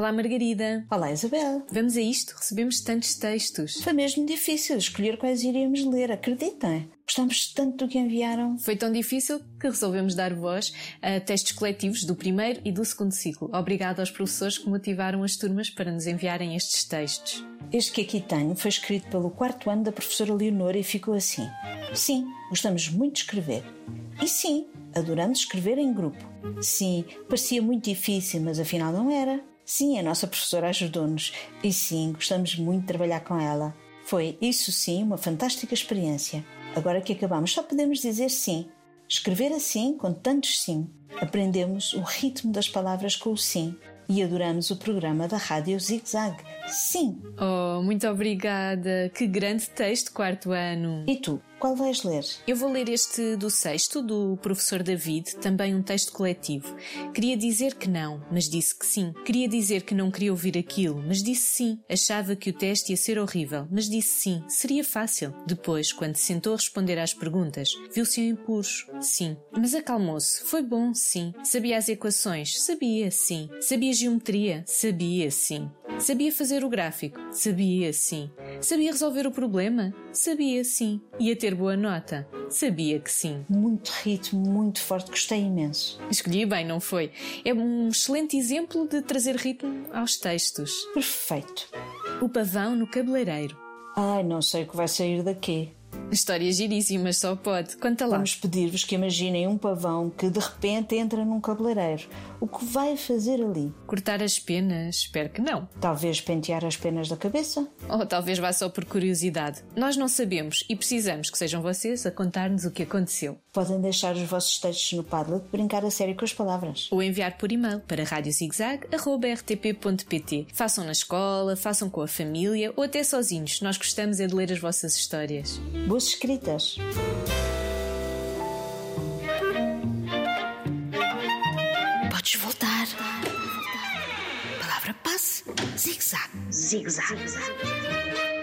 Olá, Margarida. Olá, Isabel. Vamos a isto? Recebemos tantos textos. Foi mesmo difícil escolher quais iríamos ler, acreditem. Gostamos tanto do que enviaram. Foi tão difícil que resolvemos dar voz a textos coletivos do primeiro e do segundo ciclo. Obrigado aos professores que motivaram as turmas para nos enviarem estes textos. Este que aqui tenho foi escrito pelo quarto ano da professora Leonora e ficou assim. Sim, gostamos muito de escrever. E sim, adoramos escrever em grupo. Sim, parecia muito difícil, mas afinal não era. Sim, a nossa professora ajudou-nos. E sim, gostamos muito de trabalhar com ela. Foi, isso sim, uma fantástica experiência. Agora que acabamos, só podemos dizer sim. Escrever assim, com tantos sim. Aprendemos o ritmo das palavras com o sim e adoramos o programa da Rádio Zig Zag. Sim! Oh, muito obrigada! Que grande texto, quarto ano! E tu, qual vais ler? Eu vou ler este do sexto, do professor David, também um texto coletivo. Queria dizer que não, mas disse que sim. Queria dizer que não queria ouvir aquilo, mas disse sim. Achava que o teste ia ser horrível, mas disse sim. Seria fácil. Depois, quando se sentou a responder às perguntas, viu-se em impuros. Sim. Mas acalmou-se. Foi bom, sim. Sabia as equações? Sabia, sim. Sabia geometria? Sabia, sim. Sabia fazer o gráfico? Sabia, sim. Sabia resolver o problema? Sabia, sim. Ia ter boa nota? Sabia que sim. Muito ritmo, muito forte, gostei imenso. Escolhi bem, não foi? É um excelente exemplo de trazer ritmo aos textos. Perfeito. O pavão no cabeleireiro. Ai, não sei o que vai sair daqui. Histórias giríssimas, só pode. Conta lá. Vamos pedir-vos que imaginem um pavão que de repente entra num cabeleireiro. O que vai fazer ali? Cortar as penas? Espero que não. Talvez pentear as penas da cabeça? Ou talvez vá só por curiosidade. Nós não sabemos e precisamos que sejam vocês a contar-nos o que aconteceu. Podem deixar os vossos textos no Padlet, brincar a sério com as palavras. Ou enviar por e-mail para radiozigzag.rtp.pt. Façam na escola, façam com a família ou até sozinhos. Nós gostamos é de ler as vossas histórias. Boas escritas! Podes voltar. Palavra passe. Zig-zag. Zig-zag.